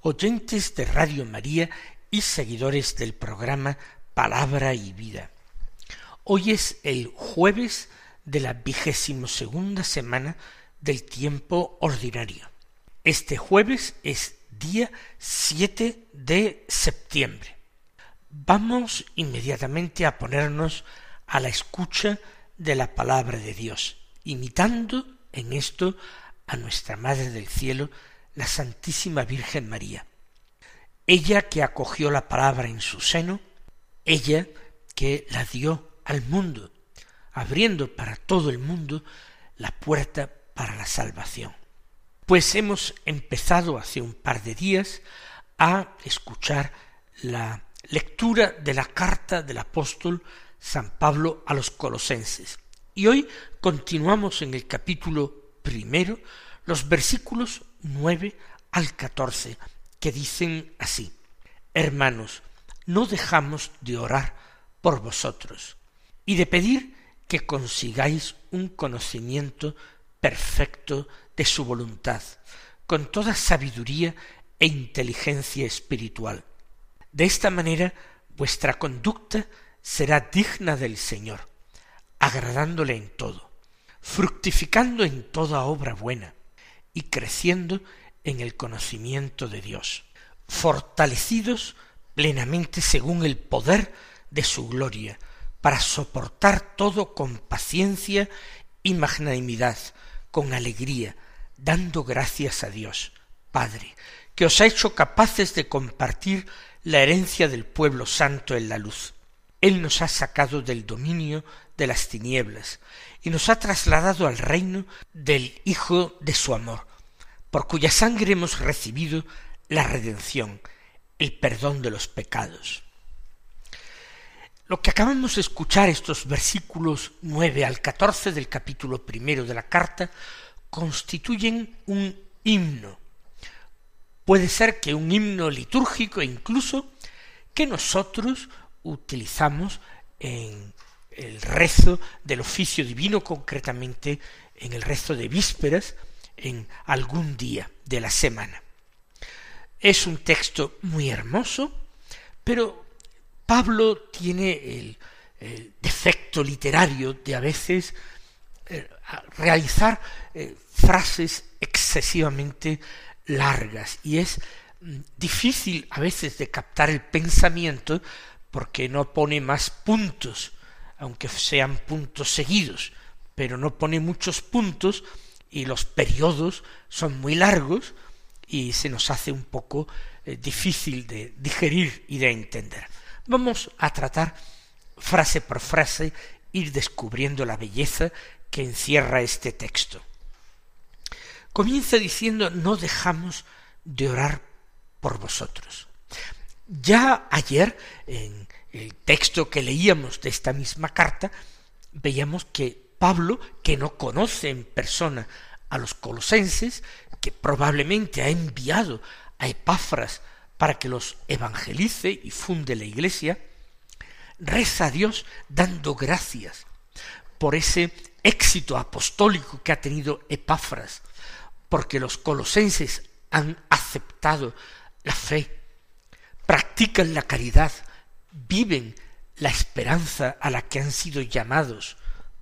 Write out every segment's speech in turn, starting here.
oyentes de Radio María y seguidores del programa Palabra y Vida. Hoy es el jueves de la vigésimo segunda semana del tiempo ordinario. Este jueves es día 7 de septiembre. Vamos inmediatamente a ponernos a la escucha de la palabra de Dios, imitando en esto a nuestra Madre del Cielo, la Santísima Virgen María. Ella que acogió la palabra en su seno, ella que la dio al mundo, abriendo para todo el mundo la puerta para la salvación. Pues hemos empezado hace un par de días a escuchar la lectura de la carta del apóstol San Pablo a los colosenses. Y hoy continuamos en el capítulo primero los versículos nueve al catorce, que dicen así Hermanos, no dejamos de orar por vosotros y de pedir que consigáis un conocimiento perfecto de su voluntad, con toda sabiduría e inteligencia espiritual. De esta manera vuestra conducta será digna del Señor, agradándole en todo fructificando en toda obra buena y creciendo en el conocimiento de Dios, fortalecidos plenamente según el poder de su gloria, para soportar todo con paciencia y magnanimidad, con alegría, dando gracias a Dios, Padre, que os ha hecho capaces de compartir la herencia del pueblo santo en la luz. Él nos ha sacado del dominio de las tinieblas y nos ha trasladado al reino del Hijo de su amor, por cuya sangre hemos recibido la redención, el perdón de los pecados. Lo que acabamos de escuchar, estos versículos nueve al catorce del capítulo primero de la carta, constituyen un himno. Puede ser que un himno litúrgico e incluso que nosotros utilizamos en el rezo del oficio divino, concretamente en el rezo de vísperas, en algún día de la semana. Es un texto muy hermoso, pero Pablo tiene el, defecto literario de a veces eh, realizar eh, frases excesivamente largas y es mm, difícil a veces de captar el pensamiento porque no pone más puntos aunque sean puntos seguidos, pero no pone muchos puntos y los periodos son muy largos y se nos hace un poco eh, difícil de digerir y de entender. Vamos a tratar frase por frase, ir descubriendo la belleza que encierra este texto. Comienza diciendo no dejamos de orar por vosotros. Ya ayer en el texto que leíamos de esta misma carta, veíamos que Pablo, que no conoce en persona a los colosenses, que probablemente ha enviado a Epáfras para que los evangelice y funde la iglesia, reza a Dios dando gracias por ese éxito apostólico que ha tenido Epáfras, porque los colosenses han aceptado la fe, practican la caridad, viven la esperanza a la que han sido llamados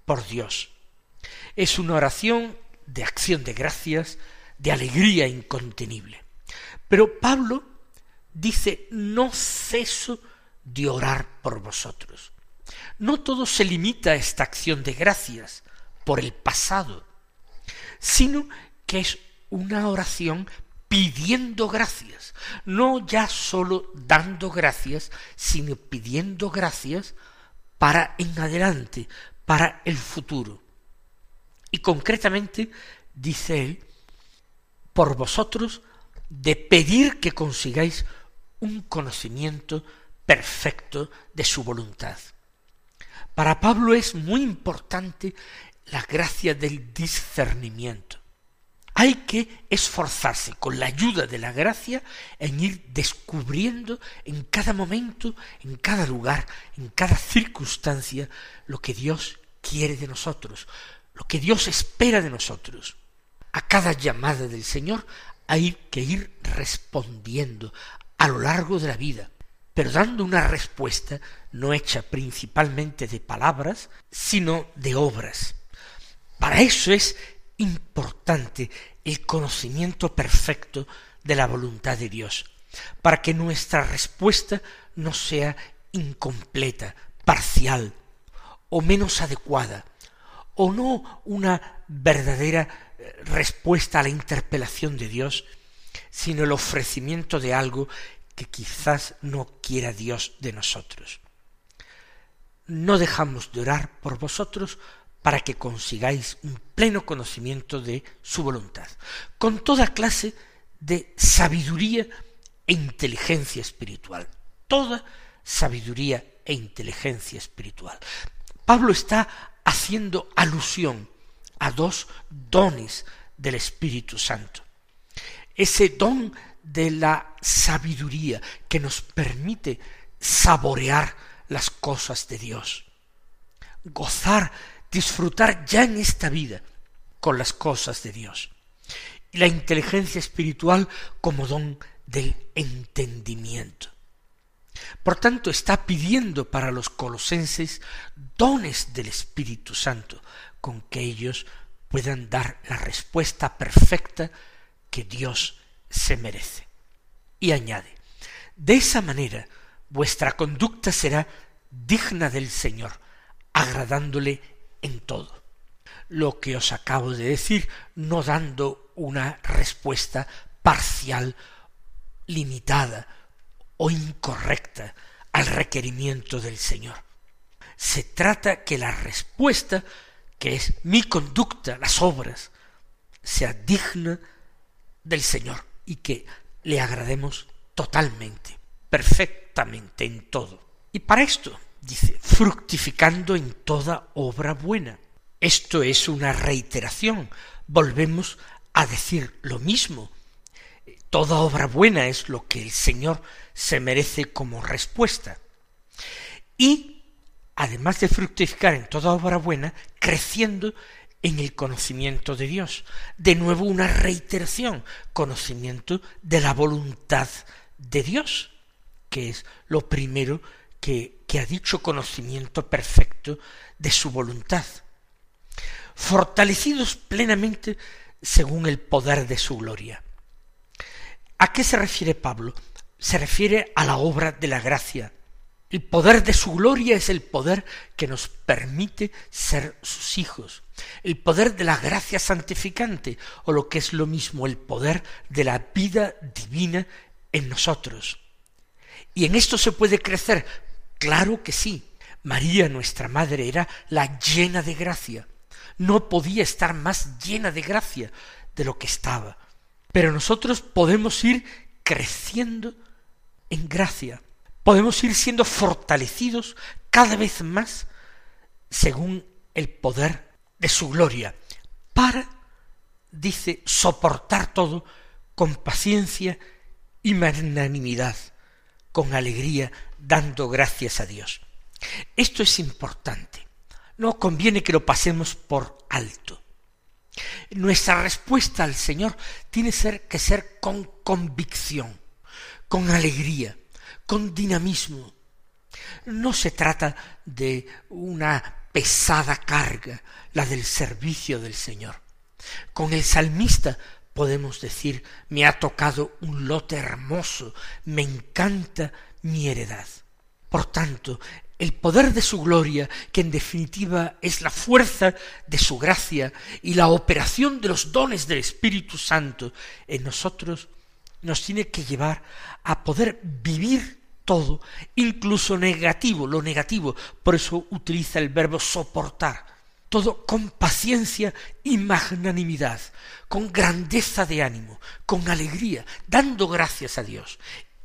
por Dios. Es una oración de acción de gracias, de alegría incontenible. Pero Pablo dice, no ceso de orar por vosotros. No todo se limita a esta acción de gracias por el pasado, sino que es una oración pidiendo gracias, no ya sólo dando gracias, sino pidiendo gracias para en adelante, para el futuro. Y concretamente dice él, por vosotros de pedir que consigáis un conocimiento perfecto de su voluntad. Para Pablo es muy importante la gracia del discernimiento. Hay que esforzarse con la ayuda de la gracia en ir descubriendo en cada momento, en cada lugar, en cada circunstancia, lo que Dios quiere de nosotros, lo que Dios espera de nosotros. A cada llamada del Señor hay que ir respondiendo a lo largo de la vida, pero dando una respuesta no hecha principalmente de palabras, sino de obras. Para eso es importante el conocimiento perfecto de la voluntad de Dios, para que nuestra respuesta no sea incompleta, parcial o menos adecuada, o no una verdadera eh, respuesta a la interpelación de Dios, sino el ofrecimiento de algo que quizás no quiera Dios de nosotros. No dejamos de orar por vosotros para que consigáis un pleno conocimiento de su voluntad, con toda clase de sabiduría e inteligencia espiritual, toda sabiduría e inteligencia espiritual. Pablo está haciendo alusión a dos dones del Espíritu Santo. Ese don de la sabiduría que nos permite saborear las cosas de Dios, gozar, disfrutar ya en esta vida con las cosas de Dios. Y la inteligencia espiritual como don del entendimiento. Por tanto, está pidiendo para los colosenses dones del Espíritu Santo, con que ellos puedan dar la respuesta perfecta que Dios se merece. Y añade, de esa manera vuestra conducta será digna del Señor, agradándole en todo. Lo que os acabo de decir, no dando una respuesta parcial, limitada o incorrecta al requerimiento del Señor. Se trata que la respuesta, que es mi conducta, las obras, sea digna del Señor y que le agrademos totalmente, perfectamente en todo. Y para esto, dice, fructificando en toda obra buena. Esto es una reiteración. Volvemos a decir lo mismo. Toda obra buena es lo que el Señor se merece como respuesta. Y, además de fructificar en toda obra buena, creciendo en el conocimiento de Dios. De nuevo una reiteración, conocimiento de la voluntad de Dios, que es lo primero que, que ha dicho conocimiento perfecto de su voluntad. Fortalecidos plenamente según el poder de su gloria. ¿A qué se refiere Pablo? Se refiere a la obra de la gracia, el poder de su gloria es el poder que nos permite ser sus hijos, el poder de la gracia santificante, o lo que es lo mismo, el poder de la vida divina en nosotros. ¿Y en esto se puede crecer? Claro que sí. María, nuestra madre, era la llena de gracia. No podía estar más llena de gracia de lo que estaba. Pero nosotros podemos ir creciendo en gracia podemos ir siendo fortalecidos cada vez más según el poder de su gloria, para, dice, soportar todo con paciencia y magnanimidad, con alegría, dando gracias a Dios. Esto es importante. No conviene que lo pasemos por alto. Nuestra respuesta al Señor tiene que ser con convicción, con alegría, con dinamismo. No se trata de una pesada carga, la del servicio del Señor. Con el salmista podemos decir, me ha tocado un lote hermoso, me encanta mi heredad. Por tanto, el poder de su gloria, que en definitiva es la fuerza de su gracia y la operación de los dones del Espíritu Santo en nosotros, nos tiene que llevar a poder vivir todo, incluso negativo, lo negativo. Por eso utiliza el verbo soportar. todo con paciencia y magnanimidad, con grandeza de ánimo, con alegría, dando gracias a Dios,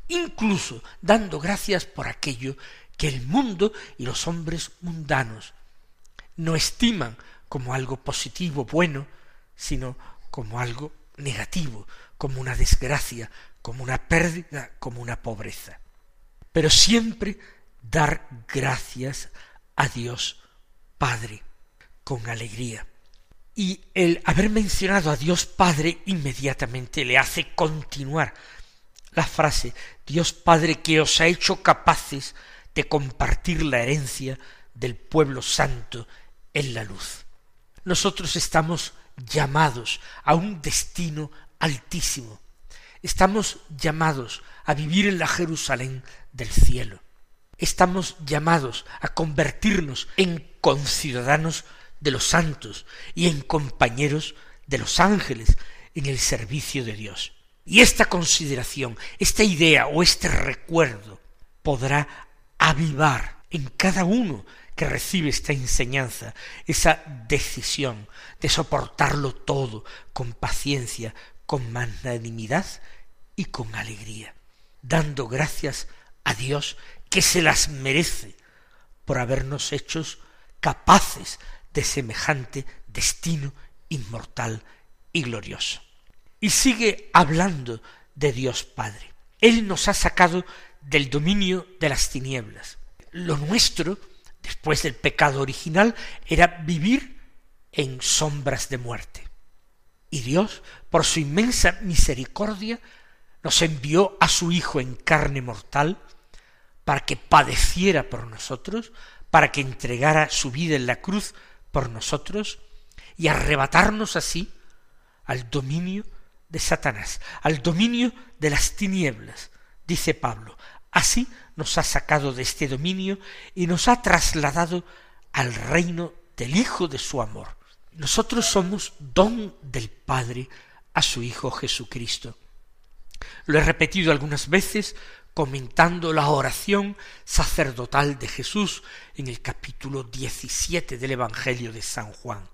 incluso dando gracias por aquello que el mundo y los hombres mundanos no estiman como algo positivo, bueno, sino como algo negativo, como una desgracia, como una pérdida, como una pobreza. Pero siempre dar gracias a Dios Padre con alegría. Y el haber mencionado a Dios Padre inmediatamente le hace continuar la frase Dios Padre que os ha hecho capaces de compartir la herencia del pueblo santo en la luz. Nosotros estamos llamados a un destino altísimo. Estamos llamados a vivir en la Jerusalén del cielo. Estamos llamados a convertirnos en conciudadanos de los santos y en compañeros de los ángeles en el servicio de Dios. Y esta consideración, esta idea o este recuerdo podrá avivar en cada uno que recibe esta enseñanza esa decisión de soportarlo todo con paciencia, con magnanimidad y con alegría, dando gracias a Dios que se las merece por habernos hechos capaces de semejante destino inmortal y glorioso. Y sigue hablando de Dios Padre. Él nos ha sacado del dominio de las tinieblas. Lo nuestro, después del pecado original, era vivir en sombras de muerte. Y Dios, por su inmensa misericordia, nos envió a su Hijo en carne mortal para que padeciera por nosotros, para que entregara su vida en la cruz por nosotros y arrebatarnos así al dominio de Satanás, al dominio de las tinieblas, dice Pablo. Así nos ha sacado de este dominio y nos ha trasladado al reino del Hijo de su amor. Nosotros somos don del Padre a su Hijo Jesucristo. Lo he repetido algunas veces comentando la oración sacerdotal de Jesús en el capítulo 17 del Evangelio de San Juan.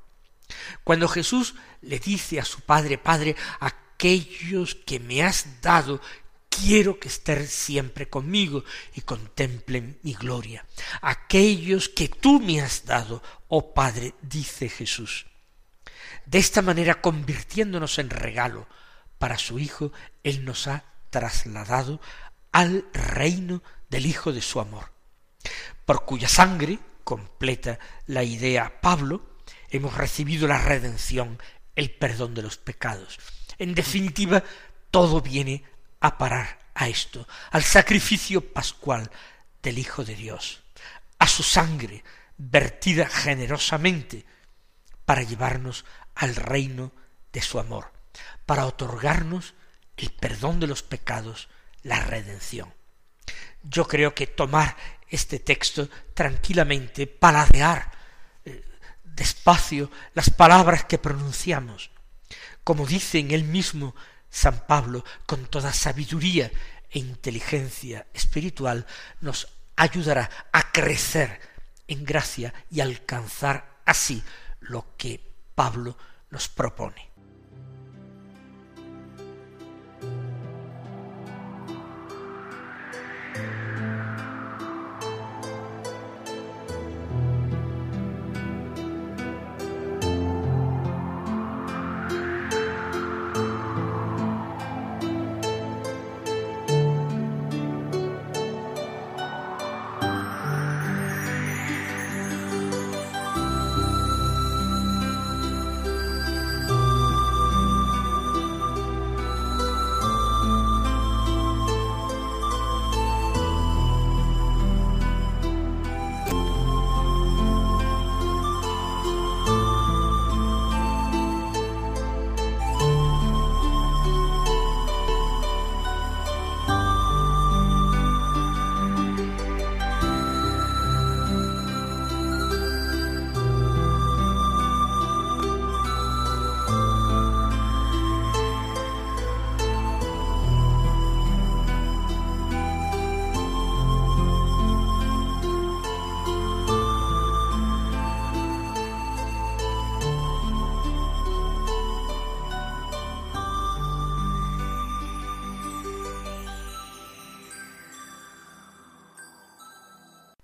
Cuando Jesús le dice a su Padre, Padre, aquellos que me has dado, quiero que estén siempre conmigo y contemplen mi gloria. Aquellos que tú me has dado, oh Padre, dice Jesús. De esta manera, convirtiéndonos en regalo para su Hijo, Él nos ha trasladado al reino del Hijo de su amor, por cuya sangre, completa la idea Pablo, hemos recibido la redención, el perdón de los pecados. En definitiva, todo viene a parar a esto, al sacrificio pascual del Hijo de Dios, a su sangre vertida generosamente para llevarnos al reino de su amor, para otorgarnos el perdón de los pecados la redención. Yo creo que tomar este texto tranquilamente, paladear eh, despacio las palabras que pronunciamos, como dice en él mismo San Pablo, con toda sabiduría e inteligencia espiritual, nos ayudará a crecer en gracia y alcanzar así lo que Pablo nos propone.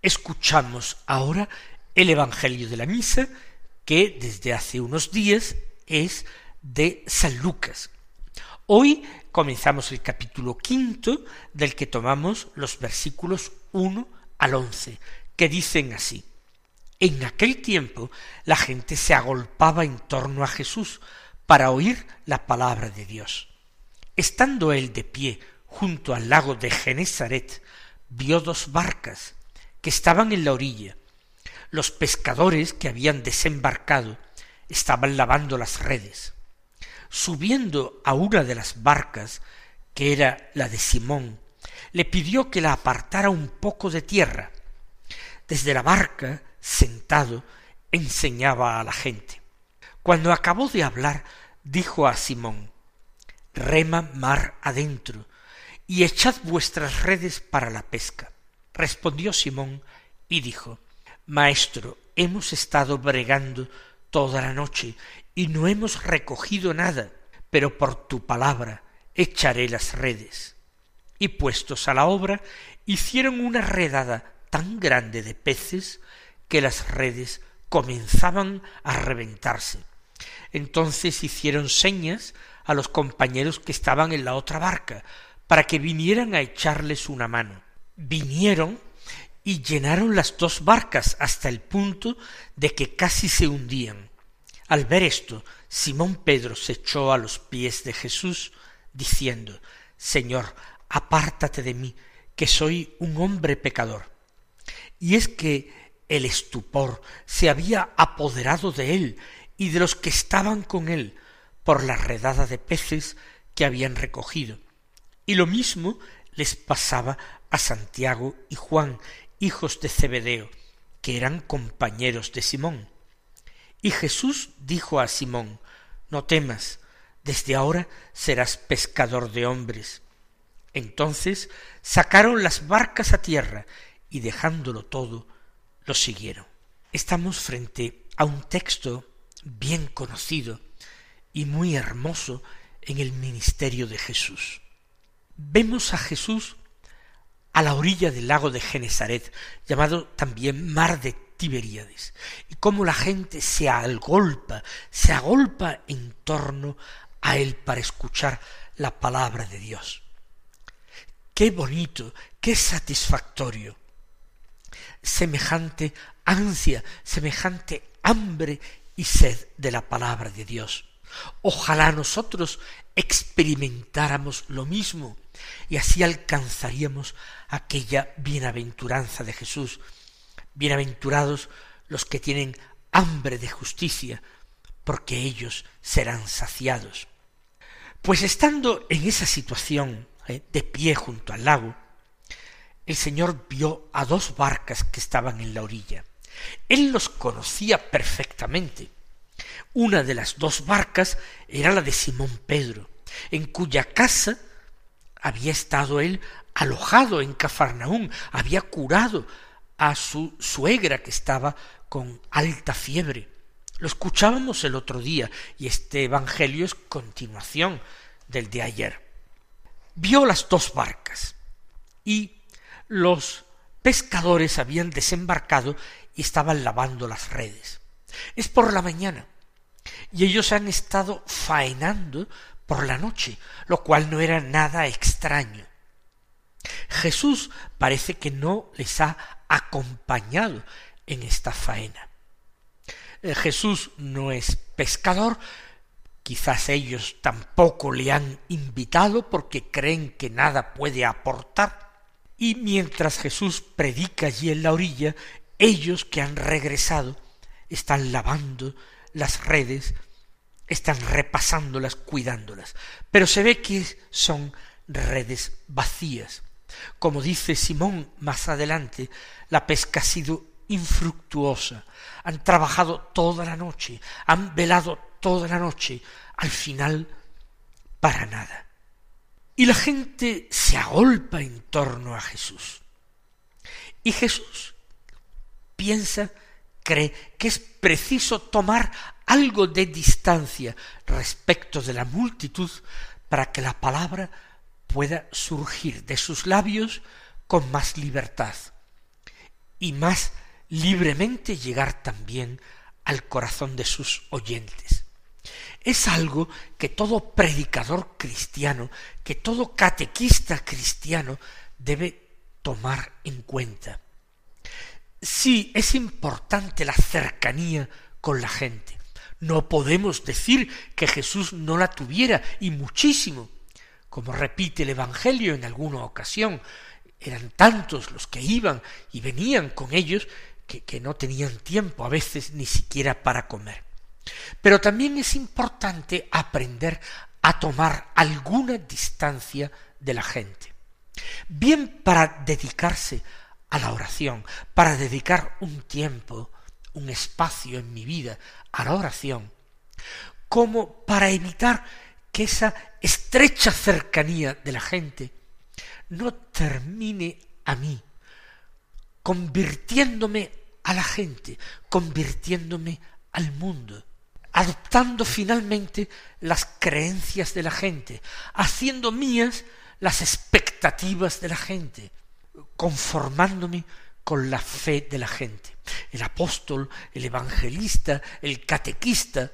Escuchamos ahora el Evangelio de la Misa, que desde hace unos días es de San Lucas. Hoy comenzamos el capítulo quinto, del que tomamos los versículos uno al once, que dicen así. En aquel tiempo la gente se agolpaba en torno a Jesús para oír la palabra de Dios. Estando él de pie junto al lago de Genezaret, vio dos barcas que estaban en la orilla. Los pescadores que habían desembarcado estaban lavando las redes. Subiendo a una de las barcas, que era la de Simón, le pidió que la apartara un poco de tierra. Desde la barca sentado, enseñaba a la gente. Cuando acabó de hablar, dijo a Simón, Rema mar adentro, y echad vuestras redes para la pesca. Respondió Simón y dijo, Maestro, hemos estado bregando toda la noche y no hemos recogido nada, pero por tu palabra echaré las redes. Y puestos a la obra, hicieron una redada tan grande de peces que las redes comenzaban a reventarse. Entonces hicieron señas a los compañeros que estaban en la otra barca, para que vinieran a echarles una mano. Vinieron y llenaron las dos barcas hasta el punto de que casi se hundían. Al ver esto, Simón Pedro se echó a los pies de Jesús, diciendo Señor, apártate de mí, que soy un hombre pecador. Y es que el estupor se había apoderado de él y de los que estaban con él por la redada de peces que habían recogido. Y lo mismo les pasaba a Santiago y Juan, hijos de Zebedeo, que eran compañeros de Simón. Y Jesús dijo a Simón, No temas, desde ahora serás pescador de hombres. Entonces sacaron las barcas a tierra y dejándolo todo, lo siguieron. Estamos frente a un texto bien conocido y muy hermoso en el ministerio de Jesús. Vemos a Jesús a la orilla del lago de Genezaret, llamado también mar de Tiberíades, y cómo la gente se agolpa, se agolpa en torno a él para escuchar la palabra de Dios. Qué bonito, qué satisfactorio semejante ansia, semejante hambre y sed de la palabra de Dios. Ojalá nosotros experimentáramos lo mismo y así alcanzaríamos aquella bienaventuranza de Jesús. Bienaventurados los que tienen hambre de justicia, porque ellos serán saciados. Pues estando en esa situación, eh, de pie junto al lago, el Señor vio a dos barcas que estaban en la orilla. Él los conocía perfectamente. Una de las dos barcas era la de Simón Pedro, en cuya casa había estado él alojado en Cafarnaún, había curado a su suegra que estaba con alta fiebre. Lo escuchábamos el otro día y este Evangelio es continuación del de ayer. Vio las dos barcas y los pescadores habían desembarcado y estaban lavando las redes. Es por la mañana y ellos han estado faenando por la noche, lo cual no era nada extraño. Jesús parece que no les ha acompañado en esta faena. Eh, Jesús no es pescador, quizás ellos tampoco le han invitado porque creen que nada puede aportar, y mientras Jesús predica allí en la orilla, ellos que han regresado están lavando las redes, están repasándolas, cuidándolas. Pero se ve que son redes vacías. Como dice Simón más adelante, la pesca ha sido infructuosa. Han trabajado toda la noche, han velado toda la noche, al final para nada. Y la gente se agolpa en torno a Jesús. Y Jesús piensa, cree que es preciso tomar algo de distancia respecto de la multitud para que la palabra pueda surgir de sus labios con más libertad. y más libremente llegar también al corazón de sus oyentes. Es algo que todo predicador cristiano, que todo catequista cristiano debe tomar en cuenta. Sí, es importante la cercanía con la gente. No podemos decir que Jesús no la tuviera, y muchísimo. Como repite el Evangelio en alguna ocasión, eran tantos los que iban y venían con ellos que, que no tenían tiempo a veces ni siquiera para comer. Pero también es importante aprender a tomar alguna distancia de la gente. Bien para dedicarse a la oración, para dedicar un tiempo, un espacio en mi vida a la oración, como para evitar que esa estrecha cercanía de la gente no termine a mí, convirtiéndome a la gente, convirtiéndome al mundo, adoptando finalmente las creencias de la gente, haciendo mías las expectativas de la gente, conformándome con la fe de la gente. El apóstol, el evangelista, el catequista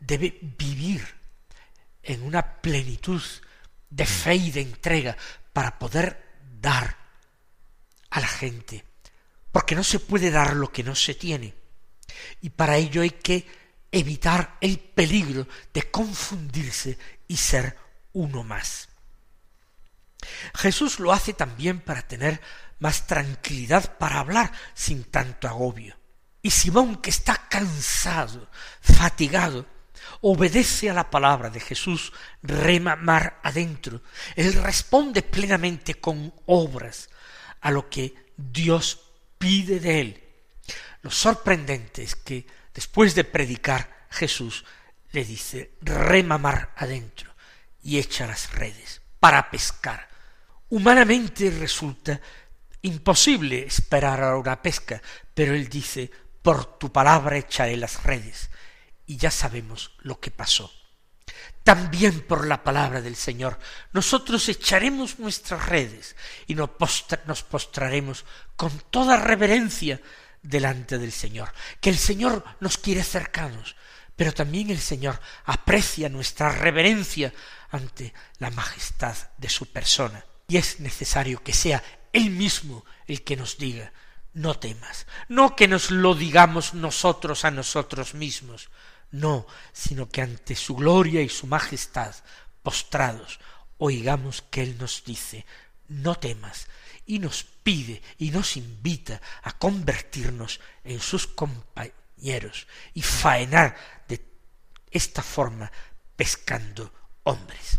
debe vivir en una plenitud de fe y de entrega para poder dar a la gente, porque no se puede dar lo que no se tiene. Y para ello hay que evitar el peligro de confundirse y ser uno más. Jesús lo hace también para tener más tranquilidad para hablar sin tanto agobio. Y Simón, que está cansado, fatigado, obedece a la palabra de Jesús, rema mar adentro. Él responde plenamente con obras a lo que Dios pide de él. Lo sorprendente es que después de predicar Jesús le dice rema mar adentro y echa las redes para pescar. Humanamente resulta imposible esperar a una pesca, pero él dice por tu palabra echaré las redes y ya sabemos lo que pasó. También por la palabra del Señor nosotros echaremos nuestras redes y nos, postraremos con toda reverencia delante del Señor, que el Señor nos quiere cercanos, pero también el Señor aprecia nuestra reverencia ante la majestad de su persona, y es necesario que sea Él mismo el que nos diga, no temas, no que nos lo digamos nosotros a nosotros mismos, no, sino que ante su gloria y su majestad, postrados, oigamos que Él nos dice, no temas, y nos pide y nos invita a convertirnos en sus compañeros y faenar de esta forma pescando hombres.